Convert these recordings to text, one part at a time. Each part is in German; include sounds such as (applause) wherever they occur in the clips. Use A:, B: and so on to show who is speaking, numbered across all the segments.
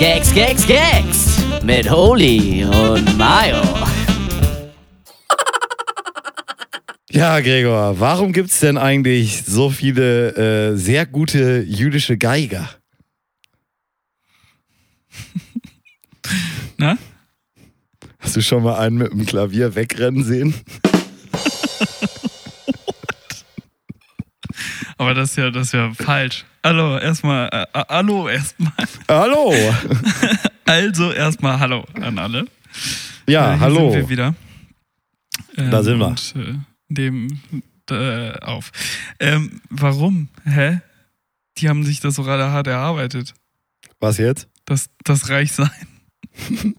A: Gags, Gags, Gags mit Holy und Mayo. (laughs)
B: Ja, Gregor, warum gibt es denn eigentlich so viele äh, sehr gute jüdische Geiger? (laughs)
C: Na?
B: Hast du schon mal einen mit dem Klavier wegrennen sehen?
C: Aber das ist ja, das ist ja falsch. Hallo, erstmal, äh, äh, hallo erstmal.
B: Hallo! (laughs)
C: Also erstmal Hallo an alle.
B: Ja,
C: Äh,
B: hallo.
C: Sind wir wieder. Ähm,
B: Da sind wir.
C: Und, äh, dem äh, auf. Ähm, warum? Hä? Die haben sich das so gerade hart erarbeitet.
B: Was jetzt?
C: Das, das Reichsein. (laughs)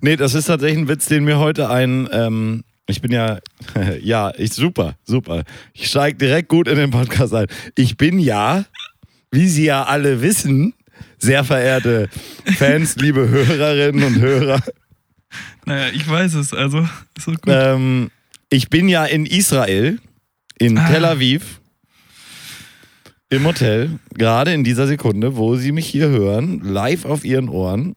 B: Nee, das ist tatsächlich ein Witz, den mir heute ein, ähm, ich bin ja, (laughs) ja, ich, super, super. Ich steige direkt gut in den Podcast ein. Ich bin ja, wie Sie ja alle wissen, sehr verehrte Fans, (laughs) liebe Hörerinnen und Hörer,
C: Naja, ich weiß es, also ist so gut.
B: ähm, ich bin ja in Israel, in
C: Ah.
B: Tel Aviv, im Hotel, gerade in dieser Sekunde, wo Sie mich hier hören, live auf Ihren Ohren.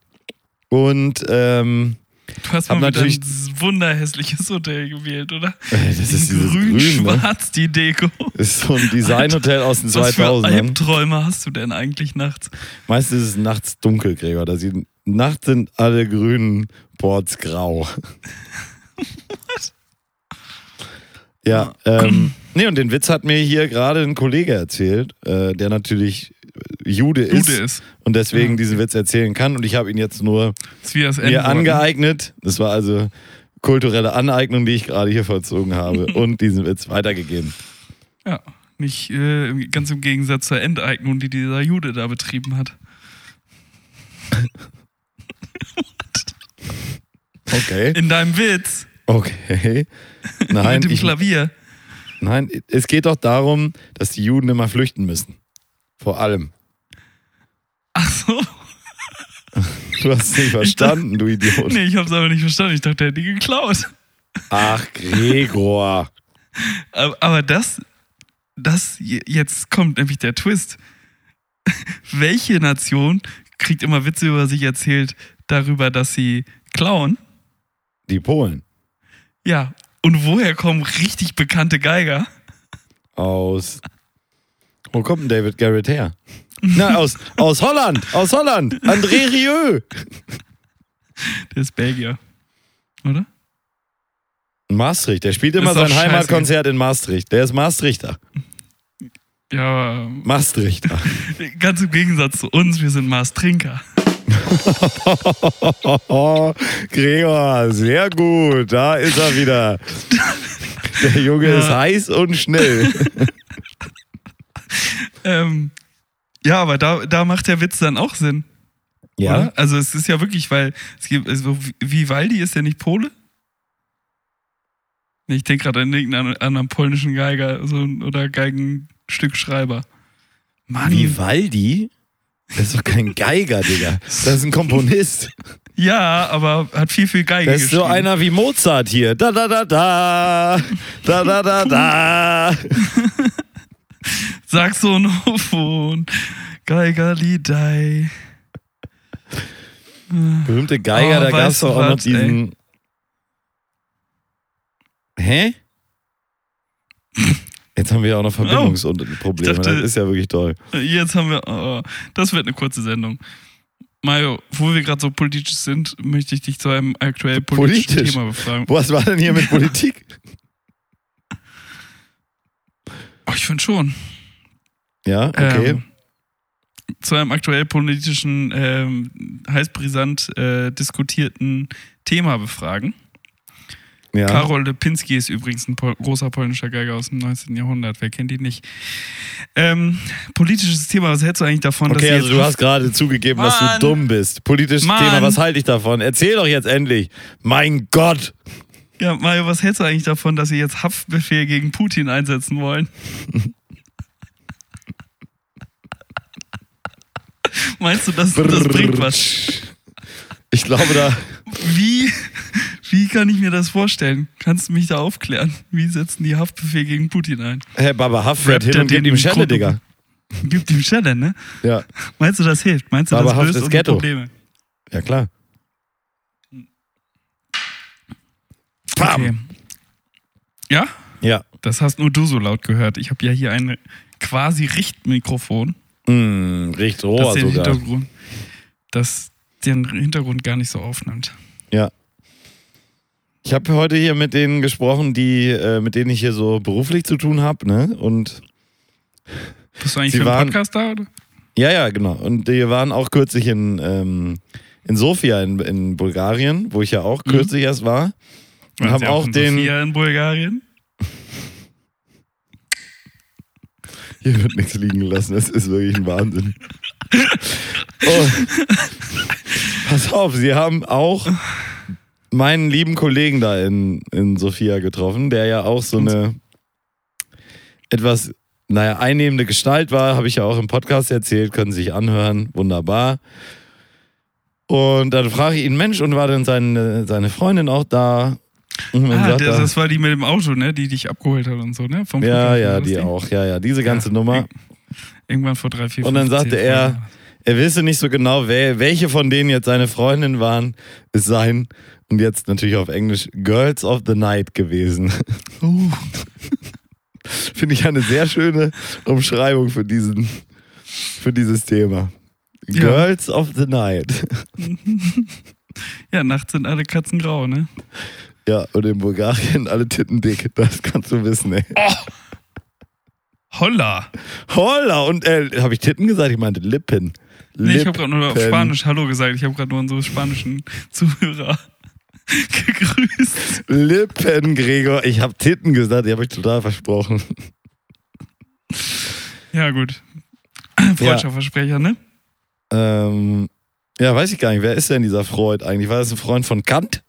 B: Und ähm,
C: du hast mal wieder
B: natürlich-
C: ein wunderhässliches Hotel gewählt, oder?
B: äh, das ist dieses Grün, ne?
C: Grün-Schwarz, die Deko.
B: Das ist so ein Designhotel aus den
C: Was für
B: 2000ern.
C: Albträume hast du denn eigentlich nachts?
B: Meistens ist es nachts dunkel, Gregor. Da sieht, nachts sind alle grünen Boards grau. (laughs) ja, ähm, nee, und den Witz hat mir hier gerade ein Kollege erzählt, äh, der natürlich Jude ist,
C: Jude ist.
B: und deswegen
C: Ja.
B: diesen Witz erzählen kann. Und ich habe ihn jetzt nur mir
C: ne?
B: angeeignet. Das war also kulturelle Aneignung, die ich gerade hier vollzogen habe (laughs) und diesen Witz weitergegeben.
C: Ja, nicht äh, ganz im Gegensatz zur Enteignung, die dieser Jude da betrieben hat. (laughs)
B: Okay.
C: In deinem Witz
B: Okay. (laughs) Nein,
C: mit dem
B: ich,
C: Klavier.
B: Nein, es geht doch darum, dass die Juden immer flüchten müssen. Vor allem.
C: Ach so. (laughs)
B: Du hast es nicht verstanden, du Idiot.
C: Nee, ich hab's aber nicht verstanden. Ich dachte, er hätte die geklaut.
B: Ach, Gregor.
C: Aber, aber das, das, jetzt kommt nämlich der Twist. (laughs) Welche Nation kriegt immer Witze über sich erzählt darüber, dass sie klauen?
B: Die Polen.
C: Ja. Und woher kommen richtig bekannte Geiger?
B: Aus. Wo kommt denn David Garrett her? Na, aus, aus Holland. Aus Holland. André Rieu.
C: Der ist Belgier. Oder?
B: Maastricht. Der spielt immer sein Heimatkonzert in Maastricht. Der ist Maastrichter.
C: Ja,
B: Maastrichter. (laughs)
C: ganz im Gegensatz zu uns, wir sind Maß-Trinker.
B: Oh, (laughs) Gregor, sehr gut. Da ist er wieder. Der Junge
C: Ja.
B: ist heiß und schnell. (laughs)
C: Ähm, ja, aber da, da macht der Witz dann auch Sinn. Oder? Also es ist ja wirklich, weil es gibt, also Vivaldi ist ja nicht Pole. Ich denke gerade an irgendeinen anderen polnischen Geiger so, oder Geigenstückschreiber. Mann.
B: Vivaldi? Das ist doch kein Geiger, Digga. Das ist ein Komponist.
C: Ja, aber hat viel, viel Geige
B: Das ist so einer wie Mozart hier. Da, da, da, da. Da, da, da, da. (laughs)
C: Saxonophon, Geigerliedei.
B: Berühmte Geiger,
C: Oh,
B: da gab es doch auch noch diesen. Hä? Jetzt haben wir ja auch noch Verbindungsprobleme.
C: Ich dachte-
B: das ist ja wirklich toll.
C: Jetzt haben wir, oh, das wird eine kurze Sendung. Mario, wo wir gerade so politisch sind, möchte ich dich zu einem aktuell politischen
B: Politisch?
C: Thema befragen.
B: Was war denn hier mit (laughs) Politik?
C: Oh, ich finde schon.
B: Ja, okay.
C: Ähm, zu einem aktuell politischen, ähm, heiß brisant äh, diskutierten Thema befragen.
B: ja.
C: Karol Lipinski ist übrigens ein pol großer polnischer Geiger aus dem 19. Jahrhundert. Wer kennt ihn nicht? Ähm, politisches Thema, was hältst du eigentlich davon, dass
B: Okay, also
C: jetzt
B: du hast gerade zugegeben, dass du
C: Mann.
B: dumm bist. Politisches
C: Mann.
B: Thema, was halte ich davon? Erzähl doch jetzt endlich. Mein Gott.
C: Ja, Mario, was hältst du eigentlich davon, dass sie jetzt Haftbefehl gegen Putin einsetzen wollen? (laughs) Meinst du, das, das bringt was?
B: Ich glaube, da.
C: Wie, wie kann ich mir das vorstellen? Kannst du mich da aufklären? Wie setzen die Haftbefehl gegen Putin ein?
B: Herr Baba
C: Rappt
B: hin und gibt
C: den
B: ihm Schelle,
C: Grund-
B: Digga.
C: Gibt ihm Stelle, ne?
B: Ja,
C: Meinst du, das hilft? Meinst du, das
B: Zauberhaftes
C: löst unsere. Probleme?
B: ja klar.
C: Okay. Ja?
B: Ja.
C: Das hast nur du so laut gehört. Ich habe ja hier ein quasi Richtmikrofon,
B: Mm, riecht roher
C: den
B: sogar.
C: Hintergrund, das den Hintergrund gar nicht so aufnimmt.
B: Ja. Ich habe heute hier mit denen gesprochen, die, äh, mit denen ich hier so beruflich zu tun habe, ne? Und
C: Bist du eigentlich für den
B: waren-
C: Podcast da? Oder?
B: ja, ja, genau. Und die waren auch kürzlich in, ähm, in Sofia in, in Bulgarien, wo ich ja auch
C: Mhm.
B: kürzlich erst war. Und haben auch
C: in
B: den.
C: Sofia in Bulgarien?
B: Hier wird nichts liegen gelassen, das ist wirklich ein Wahnsinn. Oh. Pass auf, sie haben auch meinen lieben Kollegen da in, in Sofia getroffen, der ja auch so eine etwas, naja, einnehmende Gestalt war, habe ich ja auch im Podcast erzählt, können Sie sich anhören, wunderbar. Und dann frage ich ihn, Mensch, und war denn seine, seine Freundin auch da?
C: Ah,
B: er,
C: das war die mit dem Auto, ne? Die dich abgeholt hat und so, ne? Vom
B: ja,
C: Flughafen,
B: ja,
C: das
B: die auch, ja, ja, diese ganze
C: Ja.
B: Nummer.
C: Irgendwann vor drei, vier,
B: Und dann sagte
C: zehn
B: er-. Er wisse nicht so genau, wer, welche von denen jetzt seine Freundin waren, es seien, und jetzt natürlich auf Englisch, Girls of the Night gewesen.
C: Uh, (laughs)
B: Finde ich eine sehr schöne Umschreibung für, diesen, für dieses Thema.
C: Ja.
B: Girls of the Night. (laughs)
C: ja, nachts sind alle Katzen grau, ne?
B: Ja, und in Bulgarien alle Titten dick. Das kannst du wissen, ey.
C: Holla!
B: Holla! Und äh, habe ich Titten gesagt? Ich meinte Lippen.
C: Nee, ich habe gerade nur auf. Spanisch Hallo gesagt. Ich habe gerade nur unsere spanischen Zuhörer (laughs) gegrüßt.
B: Lippen, Gregor. Ich habe Titten gesagt, die habe ich total versprochen.
C: Ja, gut. Freudscher Versprecher, ne?
B: Ähm, ja, weiß ich gar nicht. Wer ist denn dieser Freud eigentlich? War das ein Freund von Kant?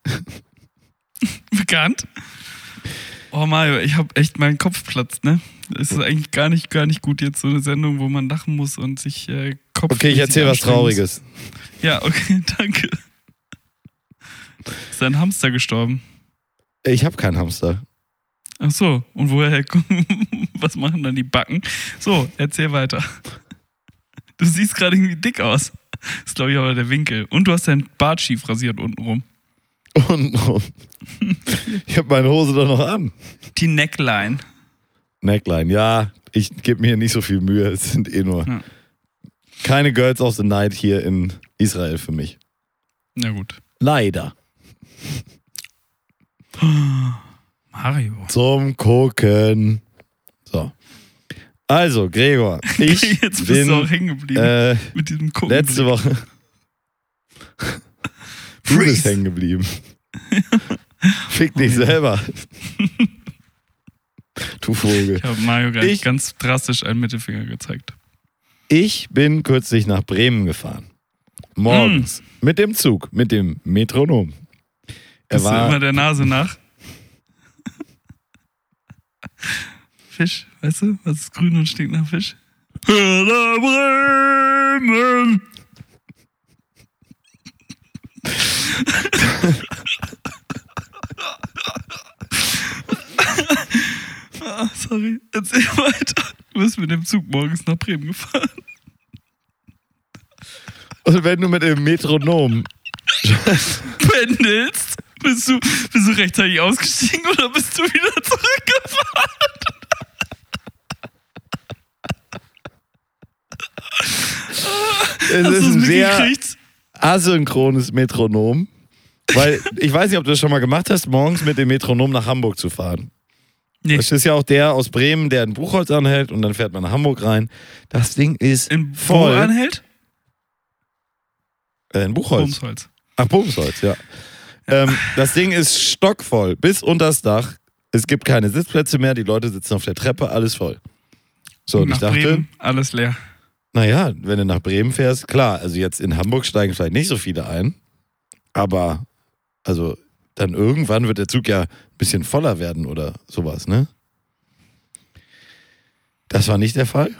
B: (laughs)
C: Bekannt. Oh Mario, ich habe echt meinen Kopf platzt, ne? Es ist eigentlich gar nicht, gar nicht gut jetzt so eine Sendung, wo man lachen muss und sich äh, Kopf.
B: Okay, ich erzähle was Trauriges.
C: Ja, okay, (laughs) danke. Ist dein Hamster gestorben?
B: Ich habe keinen Hamster.
C: Ach so, und woher (laughs) kommen, was machen dann die Backen? So, erzähl weiter. Du siehst gerade irgendwie dick aus. Das ist, glaube ich, aber der Winkel. Und du hast dein Bart schief rasiert unten rum.
B: Und, und ich habe meine Hose doch noch an.
C: Die Neckline.
B: Neckline, ja. Ich gebe mir nicht so viel Mühe. Es sind eh nur
C: Ja.
B: keine Girls of the Night hier in Israel für mich.
C: Na gut.
B: Leider.
C: Mario.
B: Zum Gucken. So. Also, Gregor, (laughs) ich
C: Jetzt bist du auch
B: bin
C: hängen geblieben
B: äh,
C: mit diesem Gucken.
B: letzte Woche. (laughs) Du bist hängen geblieben. (laughs) Fick dich selber. (laughs) du Vogel.
C: Ich habe Mario gerade ganz drastisch einen Mittelfinger gezeigt.
B: Ich bin kürzlich nach Bremen gefahren. Morgens. Mit dem Zug, mit dem Metronom. Er
C: Bist du immer
B: war,
C: der Nase nach? Fisch, weißt du? Was ist grün und stinkt nach Fisch? Bremen! (laughs) ah, sorry, erzähl weiter. Du bist mit dem Zug morgens nach Bremen gefahren.
B: und wenn du mit dem Metronom,
C: Pendelst? Bist du, bist du rechtzeitig ausgestiegen oder bist du wieder zurückgefahren?
B: es ist ein sehr asynchrones Metronom. Weil ich weiß nicht, ob du das schon mal gemacht hast, morgens mit dem Metronom nach Hamburg zu fahren.
C: Nee.
B: Das ist ja auch der aus Bremen, der in Buchholz anhält und dann fährt man nach Hamburg rein. Das Ding ist
C: In
B: voll.
C: Wo anhält?
B: Äh, in Buchholz.
C: Bumsholz.
B: Ach, Bumsholz, ja. Ähm, das Ding ist stockvoll, bis unters Dach. Es gibt keine Sitzplätze mehr, die Leute sitzen auf der Treppe, alles voll. So, und
C: Nach
B: ich dachte,
C: Bremen, alles leer.
B: naja, wenn du nach Bremen fährst, klar, also jetzt in Hamburg steigen vielleicht nicht so viele ein, aber also dann irgendwann wird der Zug ja ein bisschen voller werden oder sowas, ne? Das war nicht der Fall.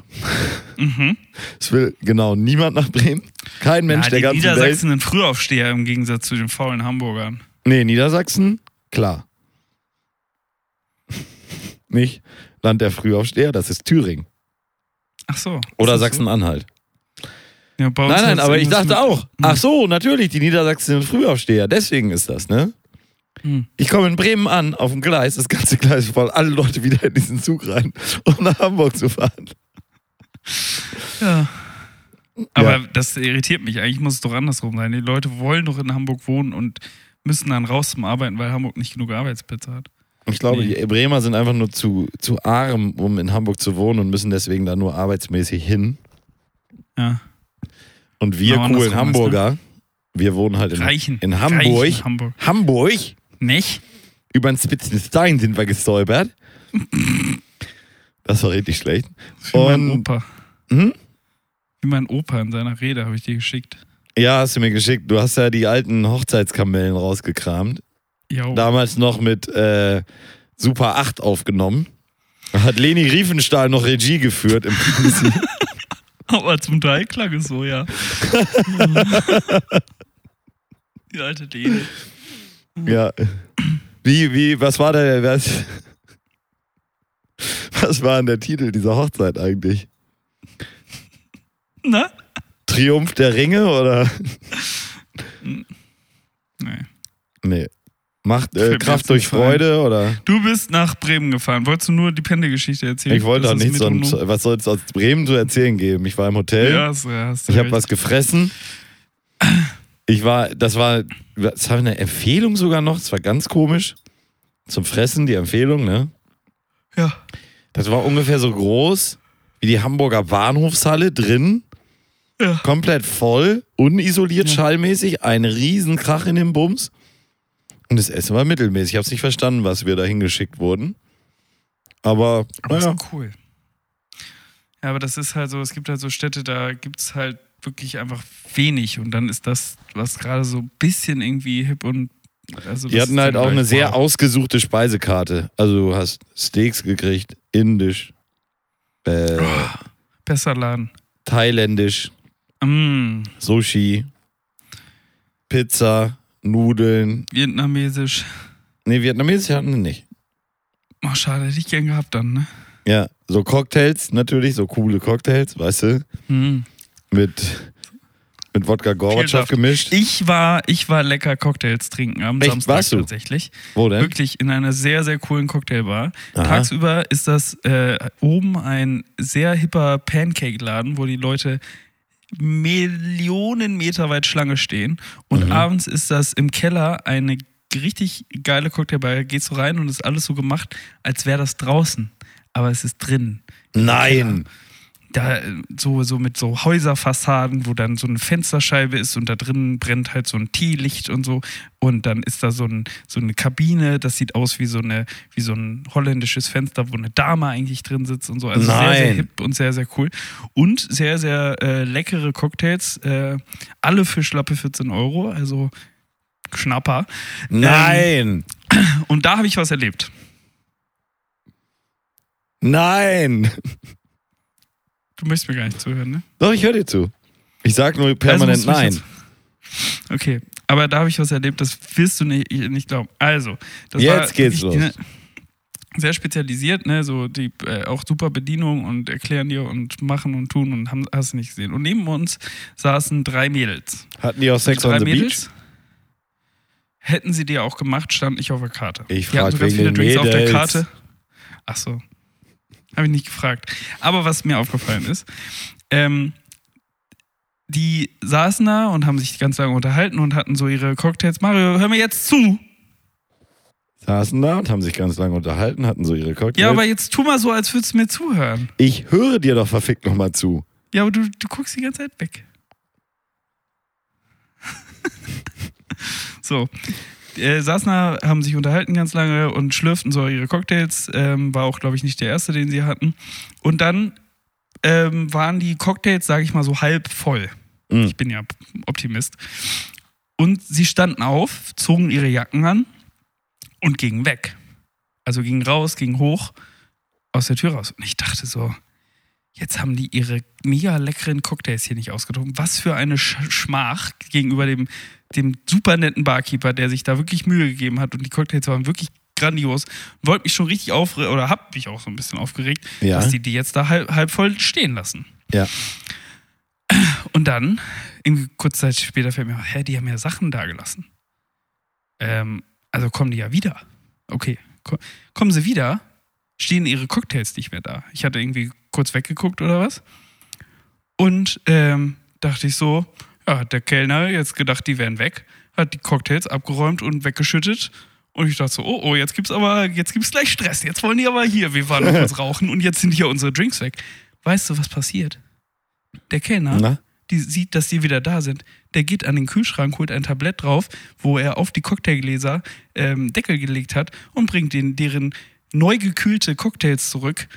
C: Mhm.
B: Es will genau niemand nach Bremen. Kein Mensch
C: ja,
B: der
C: die
B: ganzen Welt.
C: Niedersachsen sind Frühaufsteher im Gegensatz zu den faulen Hamburgern.
B: Nee, Niedersachsen, klar. (laughs) Nicht Land der Frühaufsteher, das ist Thüringen.
C: Ach so.
B: Oder Sachsen-Anhalt.
C: Ja,
B: Nein, nein, aber ich dachte auch. Ach so, natürlich, die Niedersachsen sind Frühaufsteher. Deswegen ist das, ne?
C: Hm.
B: Ich komme in Bremen an, auf dem Gleis, das ganze Gleis voll, alle Leute wieder in diesen Zug rein, (laughs) um nach Hamburg zu fahren.
C: Ja. Aber
B: Ja.
C: das irritiert mich. Eigentlich muss es doch andersrum sein. Die Leute wollen doch in Hamburg wohnen und müssen dann raus zum Arbeiten, weil Hamburg nicht genug Arbeitsplätze hat.
B: Ich glaube,
C: Nee.
B: die Bremer sind einfach nur zu, zu arm, um in Hamburg zu wohnen und müssen deswegen da nur arbeitsmäßig hin.
C: Ja.
B: Und wir
C: Genau
B: coolen
C: andersrum ist,
B: Hamburger, wir wohnen halt in,
C: Reichen.
B: in Hamburg.
C: Reichen Hamburg.
B: Hamburg,
C: Nicht?
B: über den spitzen Stein sind wir gestolpert. Das war richtig schlecht.
C: Wie mein Opa.
B: Hm?
C: Wie mein Opa in seiner Rede habe ich dir geschickt.
B: Ja, hast du mir geschickt. Du hast ja die alten Hochzeitskamellen rausgekramt.
C: Jo.
B: Damals noch mit äh, Super 8 aufgenommen. Da hat Leni Riefenstahl noch Regie geführt im Prinzip. (laughs)
C: Aber zum Teil klang es so, ja. (laughs) Die alte Lene.
B: Ja. Wie, wie, was war der, was, was war denn der Titel dieser Hochzeit eigentlich?
C: Na?
B: Triumph der Ringe oder?
C: Nee.
B: Nee. Macht äh, Kraft durch. Freude oder?
C: Du bist nach Bremen gefahren. Wolltest du nur die Pendelgeschichte erzählen?
B: Ich wollte doch
C: ist
B: nichts, sonst, was soll es aus Bremen zu erzählen geben? Ich war im Hotel.
C: Ja, hast, ja, hast
B: Ich habe was gefressen. Ich war, das war, das war eine Empfehlung sogar noch. Das war ganz komisch. Zum Fressen, die Empfehlung, ne?
C: Ja.
B: Das war ungefähr so groß wie die Hamburger Bahnhofshalle drin.
C: Ja.
B: Komplett voll, unisoliert
C: Ja.
B: schallmäßig, ein Riesenkrach in dem Bums. Und das Essen war mittelmäßig. Ich habe es nicht verstanden, was wir da hingeschickt wurden. Aber,
C: Aber das
B: naja.
C: ist cool. Ja, aber das ist halt so, es gibt halt so Städte, da gibt es halt wirklich einfach wenig und dann ist das, was gerade so ein bisschen irgendwie hip und also
B: Die hatten halt auch eine sehr ausgesuchte Speisekarte. Also du hast Steaks gekriegt, indisch, äh,
C: besser Laden.
B: thailändisch,
C: Mm,
B: Sushi, Pizza, Nudeln.
C: vietnamesisch.
B: Nee, vietnamesisch hatten wir nicht.
C: Oh, schade, hätte ich gern gehabt dann, ne?
B: Ja, so Cocktails natürlich, so coole Cocktails, weißt du,
C: Mm.
B: Mit, mit Wodka Gorbatschow gemischt.
C: Ich war, ich war lecker Cocktails trinken am
B: Echt?
C: Samstag
B: Warst du?
C: tatsächlich.
B: Wo denn?
C: Wirklich in einer sehr, sehr coolen Cocktailbar.
B: Aha.
C: Tagsüber ist das äh, oben ein sehr hipper Pancake-Laden, wo die Leute Millionen Meter weit Schlange stehen. Und
B: Mhm.
C: abends ist das im Keller eine richtig geile Cocktailbar. Da gehst du rein und ist alles so gemacht, als wäre das draußen. Aber es ist drin.
B: Nein.
C: Da äh, so, so mit so Häuserfassaden, wo dann so eine Fensterscheibe ist und da drin brennt halt so ein Teelicht und so. Und dann ist da so, ein, so eine Kabine, das sieht aus wie so, eine, wie so ein holländisches Fenster, wo eine Dame eigentlich drin sitzt und so. Also sehr, sehr
B: Nein.
C: hip und sehr, sehr cool. Und sehr, sehr äh, leckere Cocktails. Äh, alle für schlappe 14 Euro, also Schnapper.
B: Nein.
C: Und da habe ich was erlebt.
B: Nein.
C: Du möchtest mir gar nicht zuhören, ne?
B: Doch, ich höre dir zu. Ich sag nur permanent
C: Also du mich
B: nein.
C: Okay, aber da habe ich was erlebt, das wirst du nicht, nicht glauben. Also, das
B: Jetzt
C: war
B: geht's
C: wirklich,
B: los.
C: ne, Sehr spezialisiert, ne, so die äh, auch super Bedienung und erklären dir und machen und tun und haben, hast du nicht gesehen. Und neben uns saßen drei Mädels.
B: Hatten die auch Sex on the Beach?
C: Mädels hätten sie dir auch gemacht, stand nicht auf der Karte.
B: Ich
C: Die hatten
B: frag
C: so ganz
B: wegen
C: viele
B: den
C: Drinks auf der
B: Mädels.
C: Karte. Ach so. Habe ich nicht gefragt. Aber was mir aufgefallen ist, ähm, die saßen da und haben sich ganz lange unterhalten und hatten so ihre Cocktails. Mario, hör mir jetzt zu.
B: Saßen da und haben sich ganz lange unterhalten, hatten so ihre Cocktails.
C: Ja, aber jetzt tu mal so, als würdest du mir zuhören.
B: ich höre dir doch verfickt nochmal zu.
C: Ja, aber du, du guckst die ganze Zeit weg. (laughs) so. Äh, saßen da, haben sich unterhalten ganz lange und schlürften so ihre Cocktails. Ähm, war auch, glaube ich, nicht der erste, den sie hatten. Und dann ähm, waren die Cocktails, sage ich mal, so halb voll.
B: Mhm.
C: Ich bin ja Optimist. Und sie standen auf, zogen ihre Jacken an und gingen weg. Also gingen raus, gingen hoch aus der Tür raus. Und ich dachte so, jetzt haben die ihre mega leckeren Cocktails hier nicht ausgetrunken. Was für eine Sch Schmach gegenüber dem, dem super netten Barkeeper, der sich da wirklich Mühe gegeben hat. Und die Cocktails waren wirklich grandios. Wollte mich schon richtig aufregen, oder hab mich auch so ein bisschen aufgeregt,
B: Ja.
C: dass die die jetzt da halb, halb voll stehen lassen.
B: Ja.
C: Und dann, kurze Zeit später fällt mir hä, die haben ja Sachen da gelassen. Ähm, also kommen die ja wieder. Okay, ko kommen sie wieder, stehen ihre Cocktails nicht mehr da. Ich hatte irgendwie kurz weggeguckt oder was. Und ähm, dachte ich so, ja, hat der Kellner jetzt gedacht, die wären weg, hat die Cocktails abgeräumt und weggeschüttet. Und ich dachte so, oh, oh, jetzt gibt's aber, jetzt gibt's gleich Stress. Jetzt wollen die aber hier, wir waren noch kurz (laughs) rauchen und jetzt sind hier unsere Drinks weg. Weißt du, was passiert? Der Kellner
B: Na?
C: die sieht, dass die wieder da sind. Der geht an den Kühlschrank, holt ein Tablett drauf, wo er auf die Cocktailgläser ähm, Deckel gelegt hat und bringt den, deren neu gekühlte Cocktails zurück,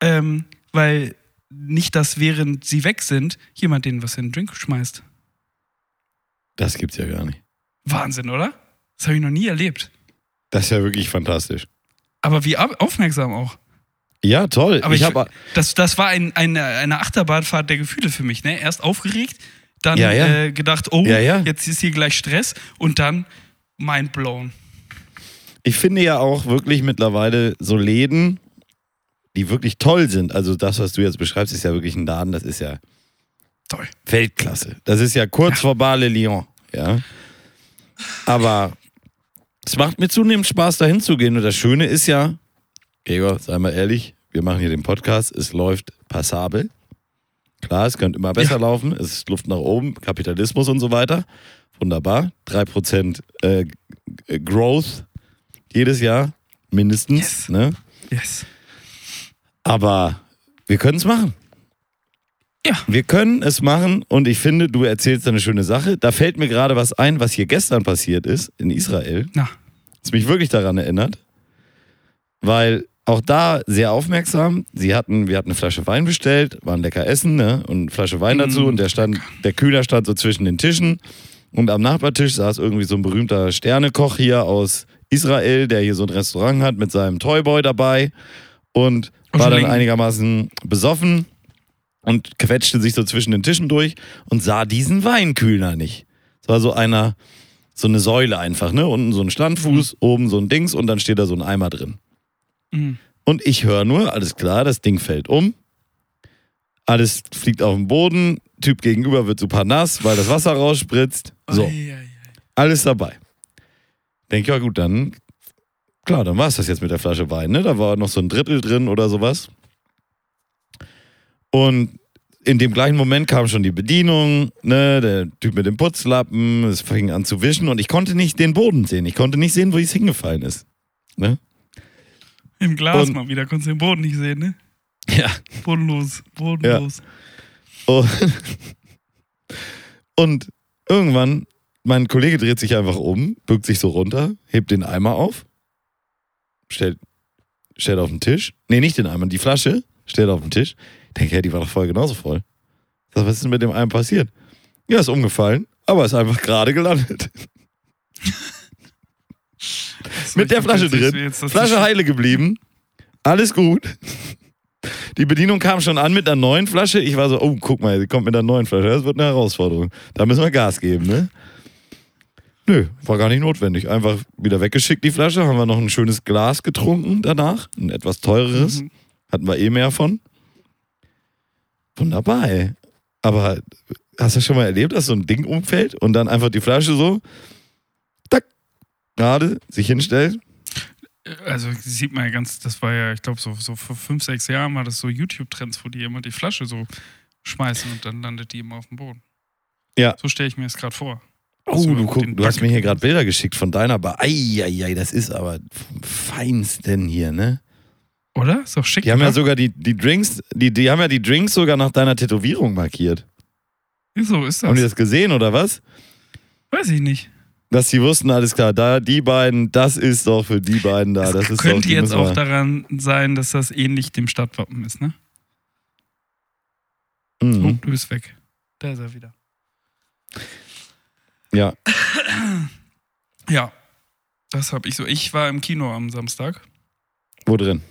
C: ähm, weil nicht, dass während sie weg sind, jemand denen was in den Drink schmeißt.
B: Das gibt's ja gar nicht.
C: Wahnsinn, oder? Das habe ich noch nie erlebt.
B: Das ist ja wirklich fantastisch.
C: Aber wie au- aufmerksam auch.
B: Ja, toll.
C: Aber
B: ich
C: ich-
B: habe
C: Das, das war ein, eine, eine Achterbahnfahrt der Gefühle für mich. Ne? Erst aufgeregt, dann
B: Ja, ja.
C: Äh, gedacht, oh,
B: ja.
C: jetzt ist hier gleich Stress und dann mind blown.
B: Ich finde ja auch wirklich mittlerweile so Läden, die wirklich toll sind. Also das, was du jetzt beschreibst, ist ja wirklich ein Laden, das ist ja
C: Toll.
B: Weltklasse. Das ist ja kurz vor Bar Le Lion, ja. Aber es macht mir zunehmend Spaß, da hinzugehen. Und das Schöne ist ja, Gregor, sei mal ehrlich, wir machen hier den Podcast, es läuft passabel. Klar, es könnte immer besser laufen, es ist Luft nach oben, Kapitalismus und so weiter. Wunderbar. 3% äh, Growth jedes Jahr, mindestens.
C: Yes.
B: Ne?
C: Yes.
B: Aber wir können es machen.
C: Ja.
B: Wir können es machen und ich finde, du erzählst eine schöne Sache. Da fällt mir gerade was ein, was hier gestern passiert ist in Israel.
C: Na,
B: Das mich wirklich daran erinnert. Weil auch da sehr aufmerksam. Sie hatten, wir hatten eine Flasche Wein bestellt, waren lecker essen, ne? Und eine Flasche Wein dazu
C: Mm,
B: und der stand, der Kühler stand so zwischen den Tischen. Und am Nachbartisch saß irgendwie so ein berühmter Sternekoch hier aus Israel, der hier so ein Restaurant hat mit seinem Toyboy dabei Und war dann einigermaßen besoffen und quetschte sich so zwischen den Tischen durch und sah diesen Weinkühler nicht. Es war so einer, so eine Säule einfach, ne? Unten so ein Standfuß, oben so ein Dings und dann steht da so ein Eimer drin.
C: mm,
B: Und ich höre nur, alles klar, das Ding fällt um. Alles fliegt auf den Boden. Typ gegenüber wird super nass, weil das Wasser rausspritzt. So, alles dabei. Denke, ja gut, dann, klar, dann war es das jetzt mit der Flasche Wein, ne? Da war noch so ein Drittel drin oder sowas. Und in dem gleichen Moment kam schon die Bedienung, ne? Der Typ mit dem Putzlappen, es fing an zu wischen und ich konnte nicht den Boden sehen. Ich konnte nicht sehen, wo es hingefallen ist. Ne?
C: Im Glas
B: Und-
C: mal wieder, konntest du den Boden nicht sehen, ne? (laughs)
B: Ja.
C: Bodenlos, bodenlos.
B: Und, (laughs) und irgendwann, mein Kollege dreht sich einfach um, bückt sich so runter, hebt den Eimer auf, stellt, stellt auf den Tisch. Nee, nicht den Eimer, die Flasche, stellt auf den Tisch. Ich denke, ja, die war doch voll genauso voll. Sag, was ist denn mit dem Eimer passiert? Ja, ist umgefallen, aber ist einfach gerade gelandet. (laughs) Mit der Flasche drin, Flasche heile geblieben, alles gut. Die Bedienung kam schon an mit einer neuen Flasche. Ich war so, oh, guck mal, sie kommt mit einer neuen Flasche. Das wird eine Herausforderung. Da müssen wir Gas geben, ne? Nö, war gar nicht notwendig. Einfach wieder weggeschickt, die Flasche. Haben wir noch ein schönes Glas getrunken danach. Ein etwas teureres.
C: Mhm.
B: Hatten wir eh mehr von. Wunderbar, ey. Aber hast du schon mal erlebt, dass so ein Ding umfällt und dann einfach die Flasche so, tack, gerade sich hinstellt?
C: Also sieht man ja ganz, das war ja, ich glaube, so, so vor fünf, sechs Jahren war das so YouTube-Trends, wo die immer die Flasche so schmeißen und dann landet die immer auf dem Boden.
B: Ja.
C: So stelle ich mir das gerade vor.
B: Oh,
C: So,
B: du, guck, du hast mir hier gerade Bilder geschickt von deiner Bar. Eieiei, das ist aber vom Feinsten hier, ne?
C: Oder? Ist doch schick.
B: Die haben ja
C: oder?
B: sogar die, die Drinks, die, die haben ja die Drinks sogar nach deiner Tätowierung markiert.
C: Wieso ist
B: Haben die
C: das?
B: das gesehen oder was?
C: Weiß ich nicht.
B: Dass sie wussten, alles klar, da die beiden, das ist doch für die beiden da. Das ist doch,
C: könnte
B: die
C: jetzt auch daran sein, dass das ähnlich dem Stadtwappen ist, ne? Oh,
B: Mhm.
C: du bist weg. Da ist er wieder.
B: Ja, (clears throat)
C: Ja. Das habe ich so. Ich war im Kino am Samstag.
B: wo drin?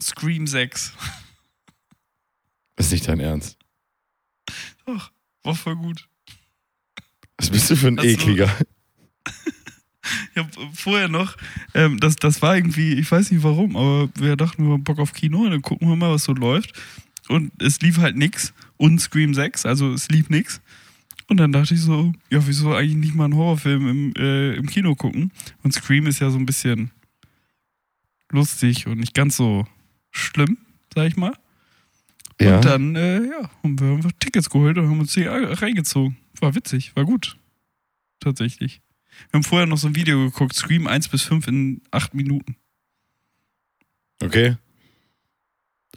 C: Scream 6.
B: Ist nicht dein Ernst.
C: War voll gut.
B: Was bist du für ein
C: so.
B: ekliger? (laughs)
C: Ja, habe vorher noch, ähm, das, das war irgendwie, ich weiß nicht warum, aber wir dachten, wir haben Bock auf Kino, dann gucken wir mal, was so läuft. Und es lief halt nix. Und Scream 6, also es lief nix. Und dann dachte ich so, ja, wieso eigentlich nicht mal einen Horrorfilm im, äh, im Kino gucken? Und Scream ist ja so ein bisschen lustig und nicht ganz so schlimm, sag ich mal.
B: Ja.
C: Und dann, äh, ja, haben wir einfach Tickets geholt und haben uns die reingezogen. War witzig, war gut. Tatsächlich. Wir haben vorher noch so ein Video geguckt, Scream 1 bis 5 in 8 Minuten.
B: Okay.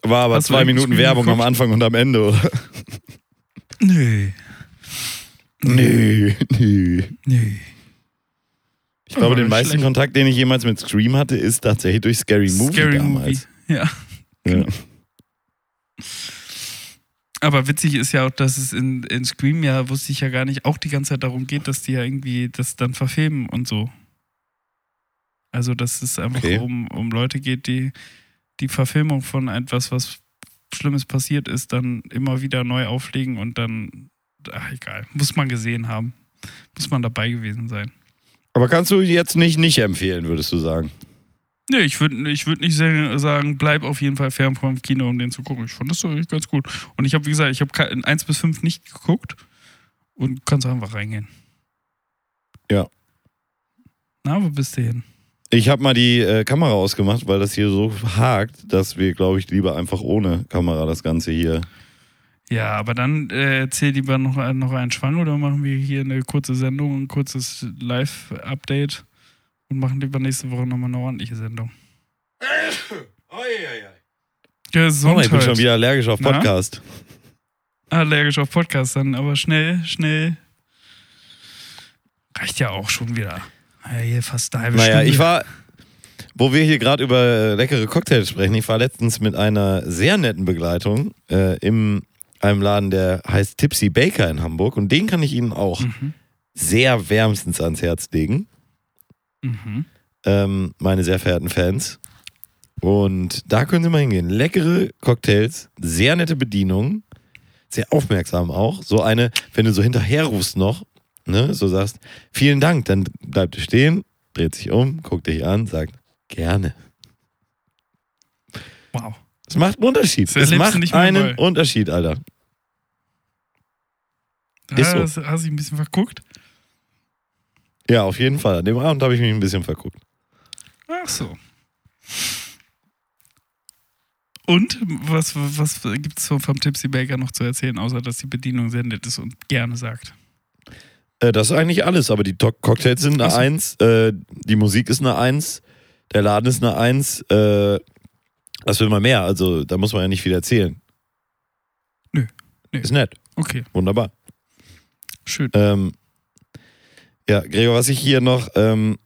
B: War aber
C: Hast
B: zwei Minuten
C: Scream
B: Werbung am
C: geguckt?
B: Anfang und am Ende, oder?
C: Nee.
B: Nee, (laughs) nee.
C: Nee.
B: Ich glaube,
C: Aber
B: den meisten
C: schlecht.
B: Kontakt, den ich jemals mit Scream hatte, ist tatsächlich durch Scary Movie
C: Scary
B: damals.
C: Movie. Ja.
B: Ja.
C: Aber witzig ist ja auch, dass es in, in Scream ja, wusste ich ja gar nicht, auch die ganze Zeit darum geht, dass die ja irgendwie das dann verfilmen und so. Also, dass es einfach
B: Okay.
C: um, um Leute geht, die die Verfilmung von etwas, was Schlimmes passiert ist, dann immer wieder neu auflegen und dann, ach egal, muss man gesehen haben. Muss man dabei gewesen sein.
B: Aber kannst du jetzt nicht nicht empfehlen, würdest du sagen?
C: Nee, ich würde ich würd nicht sagen, bleib auf jeden Fall fern vom Kino, um den zu gucken. Ich fand das doch eigentlich ganz gut. Und ich habe, wie gesagt, ich habe in 1 bis 5 nicht geguckt und kannst einfach reingehen.
B: Ja.
C: Na, wo bist du hin?
B: Ich habe mal die äh, Kamera ausgemacht, weil das hier so hakt, dass wir, glaube ich, lieber einfach ohne Kamera das Ganze hier.
C: Ja, aber dann äh, erzähl lieber noch, ein- noch einen Schwang oder machen wir hier eine kurze Sendung, ein kurzes Live-Update und machen lieber nächste Woche nochmal eine ordentliche Sendung. (coughs) Ja,
B: Oh, ich bin schon
C: Gesundheit.
B: wieder allergisch auf
C: Na?
B: Podcast.
C: Allergisch auf Podcast dann, aber schnell, schnell. Reicht ja auch schon wieder. Ja, hier fast eine halbe
B: Naja,
C: Stunde.
B: ich war, wo wir hier gerade über äh, leckere Cocktails sprechen, ich war letztens mit einer sehr netten Begleitung äh, in einem Laden, der heißt Tipsy Baker in Hamburg und den kann ich Ihnen auch
C: Mhm.
B: sehr wärmstens ans Herz legen,
C: Mhm.
B: ähm, meine sehr verehrten Fans. Und da können Sie mal hingehen. Leckere Cocktails, sehr nette Bedienung, sehr aufmerksam auch. So eine, wenn du so hinterher rufst noch, ne, so sagst, vielen Dank, dann bleibt er stehen, dreht sich um, guckt dich an, sagt, gerne.
C: Wow.
B: Es macht einen Unterschied.
C: Das
B: Es
C: du
B: macht einen Unterschied, Alter. Ist so.
C: Hast, hast du dich ein bisschen verguckt?
B: Ja, auf jeden Fall. An dem Abend habe ich mich ein bisschen verguckt.
C: Ach so. Und was, was gibt es vom Tipsy Baker noch zu erzählen, außer dass die Bedienung sehr nett ist und gerne sagt?
B: Äh, das ist eigentlich alles, aber die Cocktails sind eine
C: so.
B: Eins, äh, die Musik ist eine Eins, der Laden ist eine Eins, äh, das will man mehr, also da muss man ja nicht viel erzählen.
C: Nö, nö.
B: Ist nett,
C: Okay,
B: wunderbar.
C: Schön.
B: Ähm, ja, Gregor, was ich hier noch, ähm,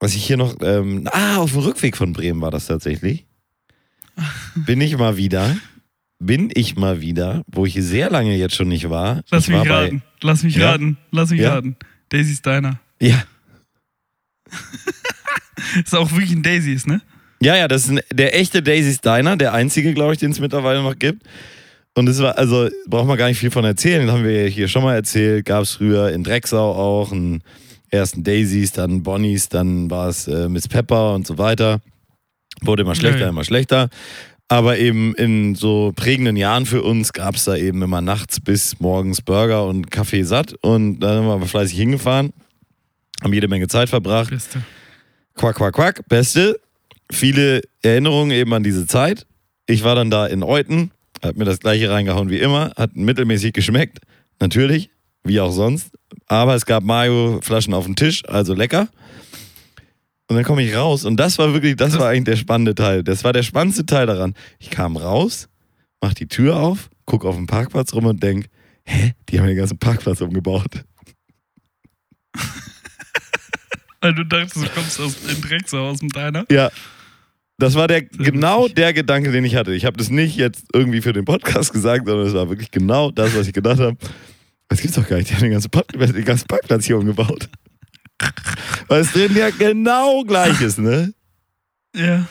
B: was ich hier noch, ähm, ah, auf dem Rückweg von Bremen war das tatsächlich. (laughs) Bin ich mal wieder, bin ich mal wieder, wo ich sehr lange jetzt schon nicht war.
C: Lass
B: ich war
C: mich
B: bei-
C: raten. Lass mich
B: Ja?
C: raten. Lass mich
B: Ja?
C: raten. Daisy's Diner.
B: Ja, (laughs)
C: Ist auch wirklich ein Daisy's, ne?
B: Ja, ja, das ist ein, der echte Daisy's Diner, der einzige, glaube ich, den es mittlerweile noch gibt. Und es war, also, braucht man gar nicht viel von erzählen. Das haben wir hier schon mal erzählt. Gab es früher in Drecksau auch einen ersten Daisy's, dann Bonnies, dann war es äh, Miss Pepper und so weiter. Wurde immer schlechter,
C: ja.
B: immer schlechter. Aber eben in so prägenden Jahren für uns gab es da eben immer nachts bis morgens Burger und Kaffee satt. Und dann sind wir fleißig hingefahren, haben jede Menge Zeit verbracht.
C: Beste.
B: Quack, quack, quack. Beste. Viele Erinnerungen eben an diese Zeit. Ich war dann da in Euten, hab mir das gleiche reingehauen wie immer, hat mittelmäßig geschmeckt. Natürlich, wie auch sonst. Aber es gab Mayo-Flaschen auf dem Tisch, also lecker. Und dann komme ich raus und das war wirklich, das war eigentlich der spannende Teil. Das war der spannendste Teil daran. Ich kam raus, mach die Tür auf, guck auf den Parkplatz rum und denk, hä, die haben den ganzen Parkplatz umgebaut.
C: Weil du dachtest, du kommst aus in Drecksau aus dem Diner.
B: Ja. Das war der genau
C: lustig.
B: der Gedanke, den ich hatte. Ich habe das nicht jetzt irgendwie für den Podcast (laughs) gesagt, sondern es war wirklich genau das, was ich gedacht habe. Das gibt's doch gar nicht. Die haben den ganzen, Pod den ganzen Parkplatz hier umgebaut. (laughs) Weil es drin ja genau gleich ist, ne?
C: Ja.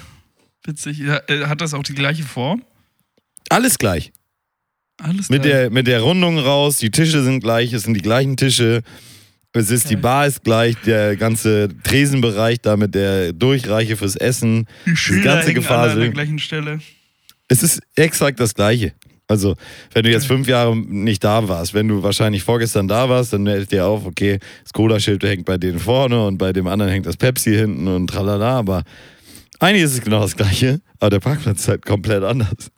C: Witzig. Äh, hat das auch die gleiche Form?
B: Alles gleich.
C: Alles
B: Mit
C: klar.
B: der, mit der Rundung raus, die Tische sind gleich, es sind die gleichen Tische. Es ist, die. Bar ist gleich, der ganze Tresenbereich, damit der Durchreiche fürs Essen,
C: Die Schilder
B: ganze
C: alle an der gleichen Stelle.
B: Es ist exakt das Gleiche. Also, wenn du jetzt fünf Jahre nicht da warst, wenn du wahrscheinlich vorgestern da warst, dann fällt dir auf, okay, das Cola-Schild hängt bei denen vorne und bei dem anderen hängt das Pepsi hinten und tralala, aber eigentlich ist es genau das Gleiche, aber der Parkplatz ist halt komplett anders.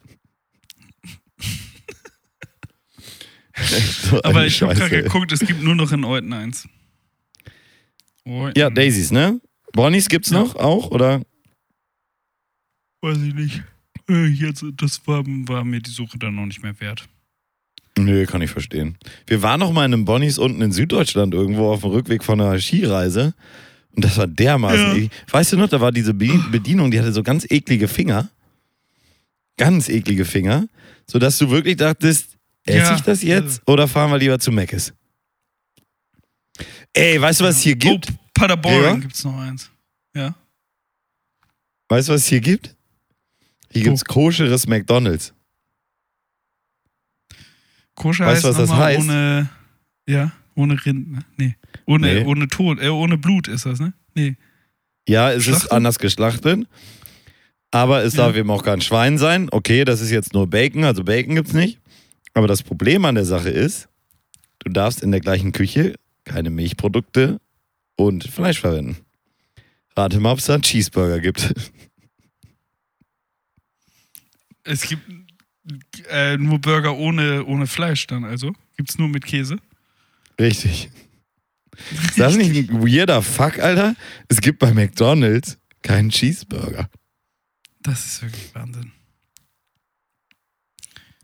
B: So
C: Aber ich habe gerade geguckt, es gibt nur noch in Euten eins. Euten.
B: Ja, Daisies, ne? Bonnies gibt's
C: Ja.
B: noch auch, oder?
C: Weiß ich nicht. Äh, Jetzt, das war, war mir die Suche dann noch nicht mehr wert.
B: Nö, kann ich verstehen. Wir waren noch mal in einem Bonnies unten in Süddeutschland irgendwo auf dem Rückweg von einer Skireise. Und das war dermaßen
C: Ja.
B: eklig. Weißt du noch, da war diese Be Bedienung, die hatte so ganz eklige Finger. Ganz eklige Finger. Sodass du wirklich dachtest, esse
C: Ja.
B: ich das jetzt oder fahren wir lieber zu Meckes? Ey, weißt du, was es hier gibt?
C: Oh, Paderborn
B: Gregor?
C: gibt's noch eins. Ja.
B: Weißt du, was es hier gibt? Hier
C: Wo?
B: gibt's koscheres McDonalds.
C: Koscher
B: Weißt
C: heißt
B: was das heißt?
C: ohne, ja, ohne Rind, ne? Nee. Ohne,
B: Nee.
C: ohne Tod, äh, ohne Blut ist das, ne? Nee.
B: Ja, es ist
C: Schlachtet?
B: anders geschlachtet. Aber es
C: Ja.
B: darf eben auch kein Schwein sein. Okay, das ist jetzt nur Bacon, also Bacon gibt's nicht. Aber das Problem an der Sache ist, du darfst in der gleichen Küche keine Milchprodukte und Fleisch verwenden. Rate mal, ob es da einen Cheeseburger gibt. (laughs)
C: Es gibt äh, nur Burger ohne, ohne Fleisch dann, also. Gibt's nur mit Käse.
B: Richtig. Ist das nicht ein weirder Fuck, Alter? Es gibt bei McDonalds keinen Cheeseburger.
C: Das ist wirklich Wahnsinn.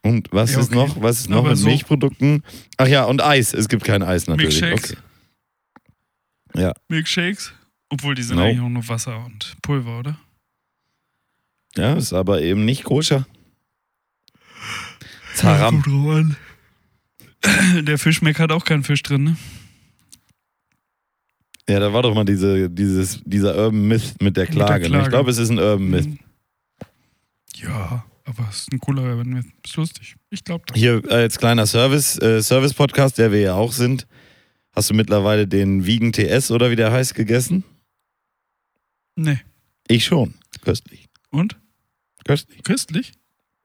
B: Und was
C: Ja,
B: ist
C: okay.
B: noch? Was ist noch
C: Aber
B: mit
C: so-
B: Milchprodukten? Ach ja, und Eis. Es gibt kein Eis natürlich.
C: Milkshakes.
B: Okay.
C: Milkshakes. Obwohl die sind
B: No.
C: eigentlich auch nur Wasser und Pulver, oder?
B: Ja, ist aber eben nicht koscher. Zaram. (clears throat)
C: Der Fischmeck hat auch keinen Fisch drin, ne?
B: Ja, da war doch mal diese, dieses, dieser Urban Myth mit der
C: Mit der
B: Klage. ne?
C: Klage.
B: Ich glaube, es ist ein Urban Myth.
C: Ja, aber es ist ein cooler Myth. Ist lustig. Ich glaube.
B: Hier äh, als kleiner Service, äh, Service-Podcast, der wir ja auch sind. Hast du mittlerweile den Vegan TS oder wie der heißt gegessen?
C: Nee.
B: Ich schon. Köstlich.
C: Und?
B: Köstlich.
C: Köstlich?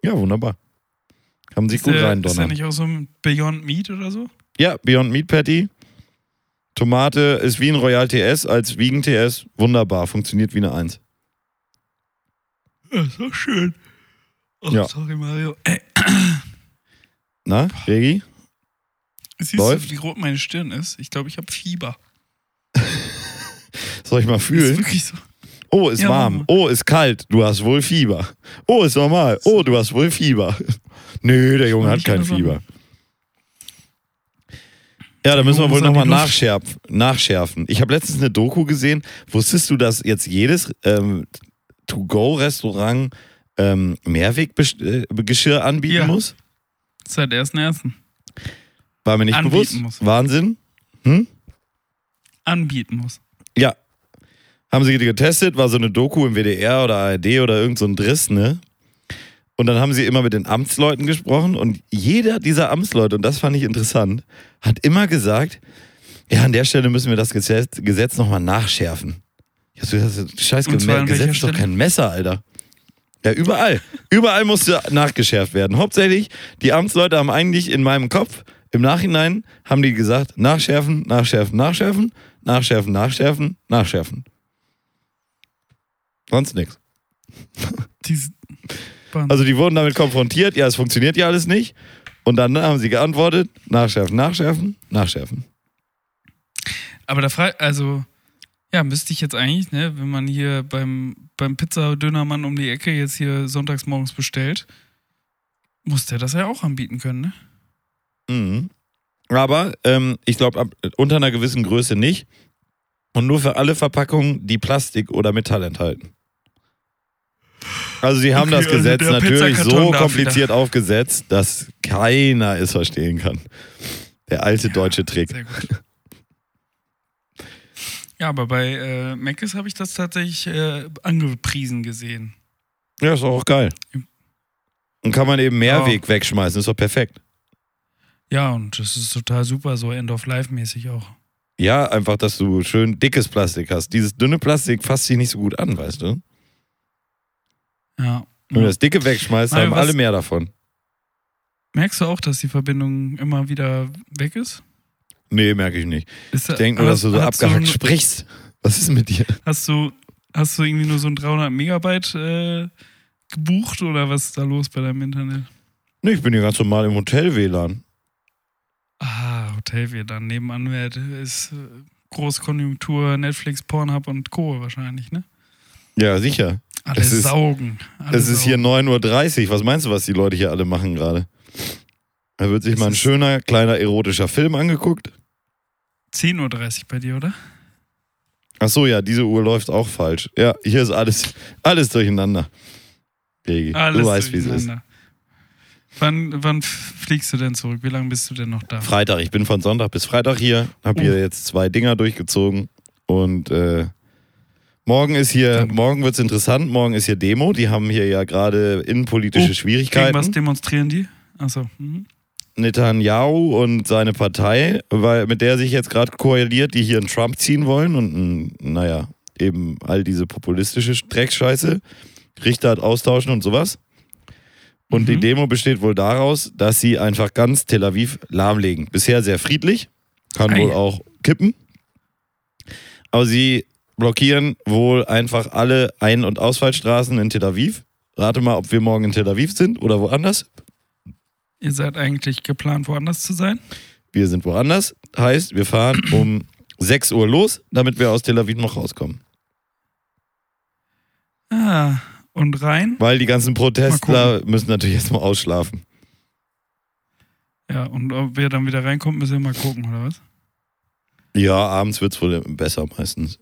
B: Ja, wunderbar. Kann man sich gut
C: der, ist der nicht auch so ein Beyond Meat oder so?
B: Ja, Beyond Meat Patty. Tomate ist wie ein Royal TS als Vegan TS. Wunderbar, funktioniert wie eine Eins.
C: Ja, ist doch schön. Oh,
B: Ja.
C: sorry, Mario. Ey,
B: Na, Regi?
C: siehst du,
B: Läuft?
C: wie rot meine Stirn ist? Ich glaube, ich habe Fieber. (laughs)
B: Soll ich mal
C: Ist
B: fühlen?
C: wirklich so.
B: Oh, ist
C: Ja,
B: warm. Oh, ist kalt. Du hast wohl Fieber. Oh, ist normal. Oh, du hast wohl Fieber. (laughs) Nö, der Junge hat kein. Fieber. Ja, da müssen wir wohl nochmal nachschärfen. Ich habe letztens eine Doku gesehen. Wusstest du, dass jetzt jedes ähm, To-Go-Restaurant ähm, Mehrweggeschirr anbieten
C: Ja.
B: muss?
C: Seit 1.1.
B: War mir nicht
C: Anbieten
B: bewusst.
C: muss.
B: Wahnsinn. Hm?
C: Anbieten muss.
B: Ja. Haben sie getestet, war so eine Doku im WDR oder ARD oder irgend so ein Driss, ne? Und dann haben sie immer mit den Amtsleuten gesprochen und jeder dieser Amtsleute, und das fand ich interessant, hat immer gesagt, ja, an der Stelle müssen wir das Gesetz, Gesetz nochmal nachschärfen. Ich hab so gesagt, scheiß Gesetz ist doch kein Messer, Alter. Ja, überall. Überall musste nachgeschärft werden. Hauptsächlich, die Amtsleute haben eigentlich in meinem Kopf, im Nachhinein, haben die gesagt, nachschärfen, nachschärfen, nachschärfen, nachschärfen, nachschärfen, nachschärfen. Sonst nichts. Also die wurden damit konfrontiert, ja, es funktioniert ja alles nicht. Und dann haben sie geantwortet, nachschärfen, nachschärfen, nachschärfen.
C: Aber da frei, also, ja, müsste ich jetzt eigentlich, ne, wenn man hier beim, beim Pizzadönermann um die Ecke jetzt hier sonntags morgens bestellt, muss der das ja auch anbieten können, ne?
B: Mhm. Aber ähm, ich glaube, unter einer gewissen Größe nicht. Und nur für alle Verpackungen, die Plastik oder Metall enthalten. Also sie haben
C: Okay,
B: das
C: also
B: Gesetz
C: der
B: natürlich so kompliziert aufgesetzt, dass keiner es verstehen kann. Der alte deutsche Trick.
C: Sehr gut. Ja, aber bei äh, Mc's habe ich das tatsächlich äh, angepriesen gesehen.
B: Ja, ist auch geil. Und kann man eben Mehrweg wegschmeißen, ist doch perfekt.
C: Ja, und das ist total super, so End-of-Life-mäßig auch.
B: Ja, einfach, dass du schön dickes Plastik hast. Dieses dünne Plastik fasst sich nicht so gut an, weißt du?
C: Ja.
B: Wenn du das dicke wegschmeißt, haben alle mehr davon.
C: Merkst du auch, dass die Verbindung immer wieder weg ist?
B: Nee, merke ich nicht.
C: ist
B: Ich denke nur, dass du so abgehackt sprichst. Was ist mit dir?
C: Hast du, hast du irgendwie nur so ein 300 Megabyte äh, gebucht oder was ist da los bei deinem Internet?
B: Nee, ich bin hier ganz normal im Hotel-WLAN.
C: Ah, Hotel dann nebenan ist äh, Großkonjunktur, Netflix, Pornhub und Co. wahrscheinlich, ne?
B: Ja, sicher.
C: Alle
B: Es ist-
C: saugen. Alle
B: Es ist hier
C: saugen.
B: 9.30 Uhr. Was meinst du, was die Leute hier alle machen gerade? Da wird sich
C: Es
B: mal ein schöner, kleiner, erotischer Film angeguckt.
C: 10.30 Uhr bei dir, oder?
B: Ach so, ja, diese Uhr läuft auch falsch. Ja, hier ist alles, alles durcheinander. Regi,
C: Alles
B: du weißt, wie es ist.
C: Wann, wann fliegst du denn zurück? Wie lange bist du denn noch da?
B: Freitag, ich bin von Sonntag bis Freitag hier, habe
C: Oh.
B: hier jetzt zwei Dinger durchgezogen und äh, morgen ist hier, morgen wird's interessant, morgen ist hier Demo, die haben hier ja gerade innenpolitische
C: Oh, Gegen was
B: Schwierigkeiten.
C: demonstrieren die? Achso. Mhm.
B: Netanyahu und seine Partei, weil mit der sich jetzt gerade koaliert, die hier einen Trump ziehen wollen und naja, eben all diese populistische Dreckscheiße, Richter austauschen und sowas. Und
C: Mhm.
B: die Demo besteht wohl daraus, dass sie einfach ganz Tel Aviv lahmlegen. Bisher sehr friedlich, kann
C: Ei.
B: wohl auch kippen. Aber sie blockieren wohl einfach alle Ein- und Ausfallstraßen in Tel Aviv. Rate mal, ob wir morgen in Tel Aviv sind oder woanders.
C: Ihr seid eigentlich geplant, woanders zu sein?
B: Wir sind woanders. Heißt, wir fahren (clears throat) um 6 Uhr los, damit wir aus Tel Aviv noch rauskommen.
C: Ah, und rein?
B: Weil die ganzen Protestler müssen natürlich erstmal ausschlafen.
C: Ja, und ob wer dann wieder reinkommt, müssen wir mal gucken, oder was?
B: Ja, abends wird es wohl besser meistens.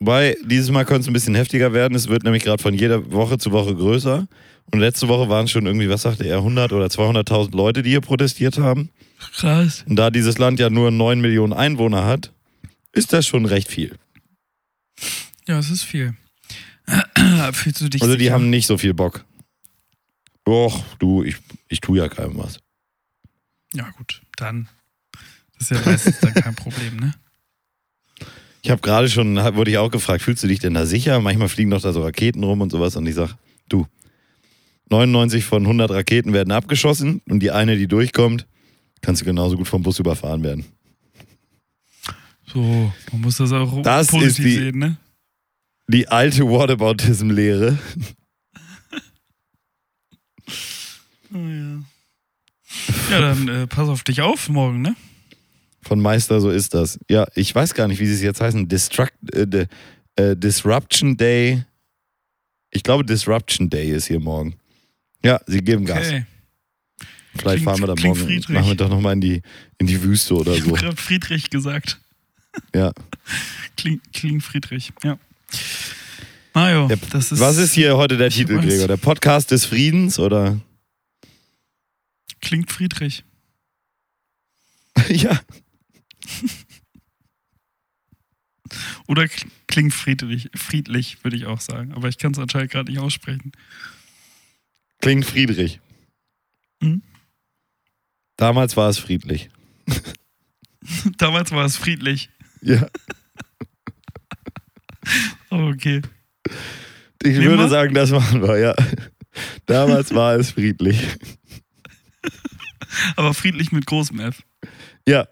B: Wobei, dieses Mal könnte es ein bisschen heftiger werden. Es wird nämlich gerade von jeder Woche zu Woche größer. Und letzte Woche waren schon irgendwie, was sagte er, 100 oder 200.000 Leute, die hier protestiert haben.
C: Krass.
B: Und da dieses Land ja nur 9 Millionen Einwohner hat, ist das schon recht viel.
C: Ja, es ist viel. (clears throat) Fühlst du dich
B: Also die
C: sicher?
B: haben nicht so viel Bock. Och, du, ich, ich tue ja keinem was.
C: Ja, gut, dann. Das ist ja meistens dann kein Problem, ne?
B: Ich habe gerade schon, wurde ich auch gefragt, fühlst du dich denn da sicher? Manchmal fliegen doch da so Raketen rum und sowas und ich sag, du, 99 von 100 Raketen werden abgeschossen und die eine, die durchkommt, kannst du genauso gut vom Bus überfahren werden.
C: So, man muss das auch
B: Das
C: positiv
B: ist die-
C: sehen, ne?
B: Die alte Whataboutism-Lehre. (laughs)
C: Oh, ja. ja, dann äh, pass auf dich auf morgen, ne?
B: Von Meister, so ist das. Ja, ich weiß gar nicht, wie sie es jetzt heißen. Destruct, äh, de, äh, Disruption Day. Ich glaube, Disruption Day ist hier morgen. Ja, sie geben Gas.
C: Okay.
B: Vielleicht
C: Klingt-
B: fahren wir da
C: klingt
B: morgen
C: friedlich.
B: Nachmittag nochmal in die, in die Wüste oder
C: Ich habe
B: so.
C: gerade Friedrich gesagt.
B: Ja. (laughs)
C: Klingt, klingt Friedrich, ja. Mario,
B: Ja,
C: das ist.
B: Was ist hier heute der Titel,
C: weiß.
B: Gregor? Der Podcast des Friedens oder?
C: Klingt Friedrich. (laughs)
B: ja.
C: Oder kl- klingt friedlich, friedlich, würde ich auch sagen. Aber ich kann es anscheinend gerade nicht aussprechen.
B: Klingt friedlich.
C: Mhm.
B: Damals war es friedlich. (laughs)
C: Damals war es friedlich.
B: Ja. (laughs)
C: Okay.
B: Ich
C: Nehmen
B: würde
C: wir?
B: sagen, das machen wir, ja. Damals war es friedlich. (laughs)
C: Aber friedlich mit großem F.
B: Ja.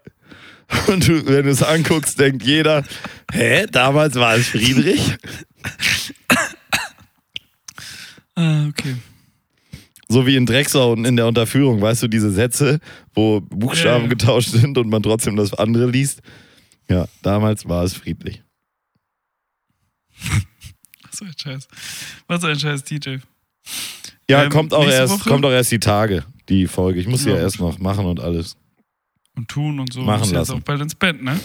B: Und du, wenn du es anguckst, denkt jeder, hä, damals war es Friedrich?
C: Ah, okay.
B: So wie in Drecksau und in der Unterführung, weißt du, diese Sätze, wo Buchstaben
C: Ja, ja.
B: getauscht sind und man trotzdem das andere liest. Ja, damals war es friedlich. (laughs)
C: Was für ein Scheiß. Was für ein Scheiß, DJ.
B: Ja,
C: Ähm,
B: kommt, auch erst,
C: Woche?
B: kommt auch erst die Tage, die Folge. Ich muss sie
C: Ja,
B: ja
C: gut.
B: erst noch machen und alles.
C: Und tun und so.
B: Machen
C: jetzt
B: lassen.
C: auch bald ins Bett, ne?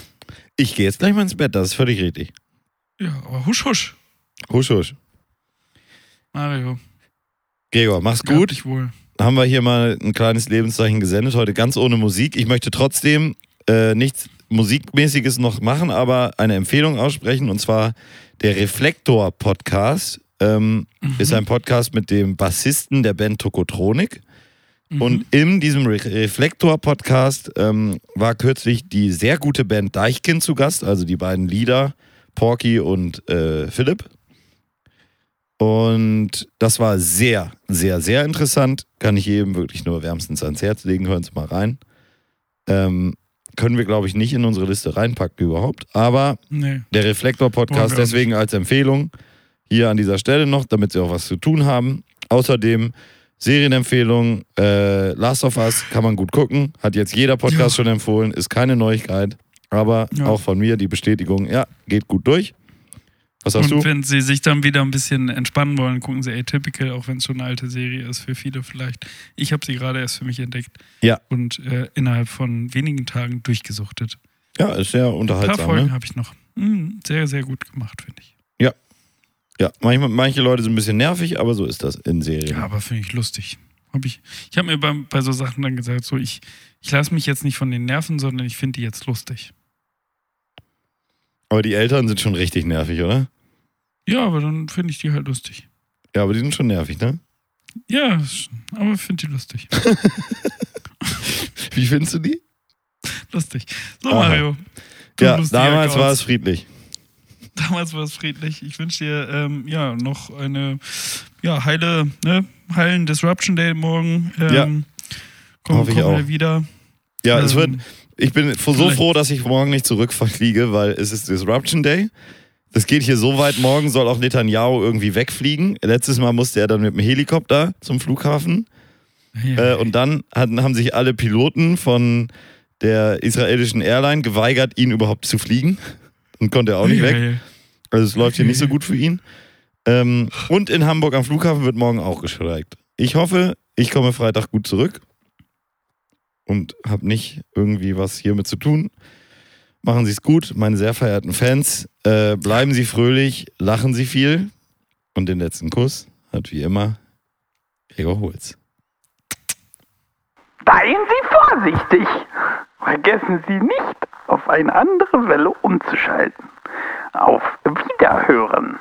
B: Ich gehe jetzt gleich mal ins Bett, das ist völlig richtig.
C: Ja, aber husch, husch.
B: Husch, husch.
C: Mario.
B: Gregor, mach's
C: Gut. Dich wohl.
B: Haben wir hier mal ein kleines Lebenszeichen gesendet, heute ganz ohne Musik. Ich möchte trotzdem äh, nichts Musikmäßiges noch machen, aber eine Empfehlung aussprechen und zwar der Reflektor Podcast. Ähm,
C: Mhm.
B: Ist ein Podcast mit dem Bassisten der Band Tokotronik.
C: Mhm.
B: Und in diesem Re Reflektor-Podcast ähm, war kürzlich die sehr gute Band Deichkind zu Gast, also die beiden Lieder, Porky und äh, Philipp. Und das war sehr, sehr, sehr interessant. Kann ich jedem wirklich nur wärmstens ans Herz legen. Hören Sie mal rein. Ähm, können wir, glaube ich, nicht in unsere Liste reinpacken überhaupt. Aber
C: Nee.
B: der Reflektor-Podcast deswegen als Empfehlung hier an dieser Stelle noch, damit Sie auch was zu tun haben. Außerdem Serienempfehlung, äh, Last of Us kann man gut gucken. Hat jetzt jeder Podcast schon empfohlen, ist keine Neuigkeit. Aber
C: Ja.
B: auch von mir die Bestätigung, ja, geht gut durch. Was hast
C: Und
B: du?
C: wenn Sie sich dann wieder ein bisschen entspannen wollen, gucken Sie Atypical, auch wenn es schon eine alte Serie ist, für viele vielleicht. Ich habe sie gerade erst für mich entdeckt
B: Ja.
C: und äh, innerhalb von wenigen Tagen durchgesuchtet.
B: Ja, ist sehr
C: Ein paar
B: unterhaltsam.
C: Folgen
B: Ne?
C: habe ich noch. Hm, sehr, sehr gut gemacht, finde ich.
B: Ja, manchmal, manche Leute sind ein bisschen nervig, aber so ist das in Serien.
C: Ja, aber finde ich lustig. Hab ich ich habe mir bei, bei so Sachen dann gesagt, so ich, ich lasse mich jetzt nicht von den Nerven, sondern ich finde die jetzt lustig.
B: Aber die Eltern sind schon richtig nervig, oder?
C: Ja, aber dann finde ich die halt lustig.
B: Ja, aber die sind schon nervig, ne?
C: Ja, aber finde die lustig. (laughs)
B: Wie findest du die?
C: lustig. So,
B: Aha.
C: Mario.
B: Ja, damals war es friedlich.
C: Damals war es friedlich. Ich wünsche dir ähm, ja noch eine ja, heile, ne, heilen Disruption Day morgen. Ähm,
B: Ja.
C: Komm,
B: Hoffe ich auch.
C: wieder.
B: Ja, es wird,
C: Ähm,
B: ich bin so froh, dass ich morgen nicht zurückfliege, weil es ist Disruption Day. Das geht hier so weit, morgen soll auch Netanyahu irgendwie wegfliegen. Letztes Mal musste er dann mit dem Helikopter zum Flughafen.
C: ja,
B: Äh, und dann hatten, haben sich alle Piloten von der israelischen Airline geweigert, ihn überhaupt zu fliegen. Und konnte er auch nicht weg.
C: Geil.
B: Also es läuft hier nicht so gut für ihn. Ähm, und in Hamburg am Flughafen wird morgen auch gestreikt. Ich hoffe, ich komme Freitag gut zurück und habe nicht irgendwie was hiermit zu tun. Machen Sie es gut, meine sehr verehrten Fans. Äh, bleiben Sie fröhlich, lachen Sie viel. Und den letzten Kuss hat wie immer Gregor Holz.
D: Seien Sie vorsichtig. Vergessen Sie nicht, auf eine andere Welle umzuschalten. Auf Wiederhören.